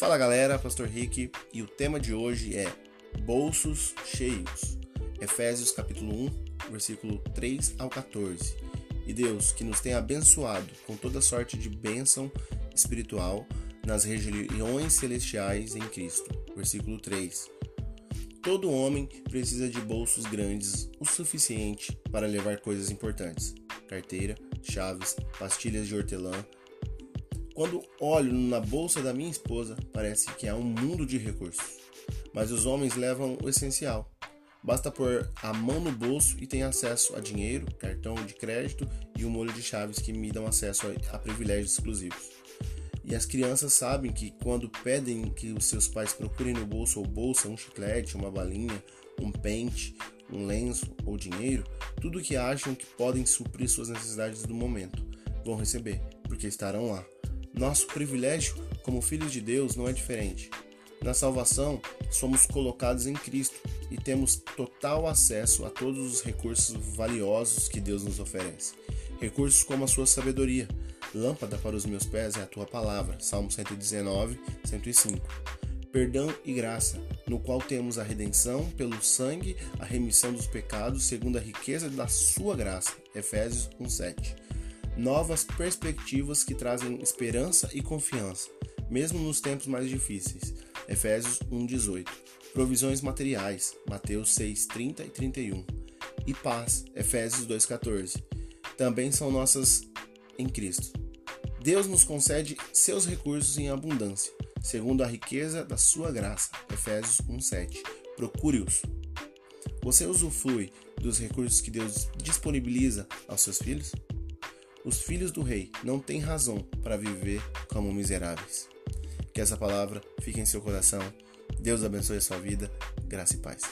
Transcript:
Fala galera, Pastor Rick e o tema de hoje é Bolsos Cheios. Efésios capítulo 1, versículo 3 ao 14. E Deus, que nos tem abençoado com toda sorte de bênção espiritual nas regiões celestiais em Cristo. Versículo 3. Todo homem precisa de bolsos grandes o suficiente para levar coisas importantes: carteira, chaves, pastilhas de hortelã, quando olho na bolsa da minha esposa, parece que há um mundo de recursos. Mas os homens levam o essencial. Basta pôr a mão no bolso e tem acesso a dinheiro, cartão de crédito e um molho de chaves que me dão acesso a, privilégios exclusivos. E as crianças sabem que quando pedem que os seus pais procurem no bolso ou bolsa um chiclete, uma balinha, um pente, um lenço ou dinheiro, tudo que acham que podem suprir suas necessidades do momento, vão receber, porque estarão lá. Nosso privilégio como filhos de Deus não é diferente. Na salvação, somos colocados em Cristo e temos total acesso a todos os recursos valiosos que Deus nos oferece. Recursos como a sua sabedoria. Lâmpada para os meus pés é a tua palavra. Salmo 119, 105. Perdão e graça, no qual temos a redenção pelo sangue, a remissão dos pecados, segundo a riqueza da sua graça. Efésios 1:7 novas perspectivas que trazem esperança e confiança, mesmo nos tempos mais difíceis. Efésios 1:18. Provisões materiais, Mateus 6:30 e 31. E paz, Efésios 2:14. Também são nossas em Cristo. Deus nos concede seus recursos em abundância, segundo a riqueza da sua graça. Efésios 1:7. Procure-os. Você usufrui dos recursos que Deus disponibiliza aos seus filhos? Os filhos do rei não têm razão para viver como miseráveis. Que essa palavra fique em seu coração. Deus abençoe a sua vida. Graça e paz.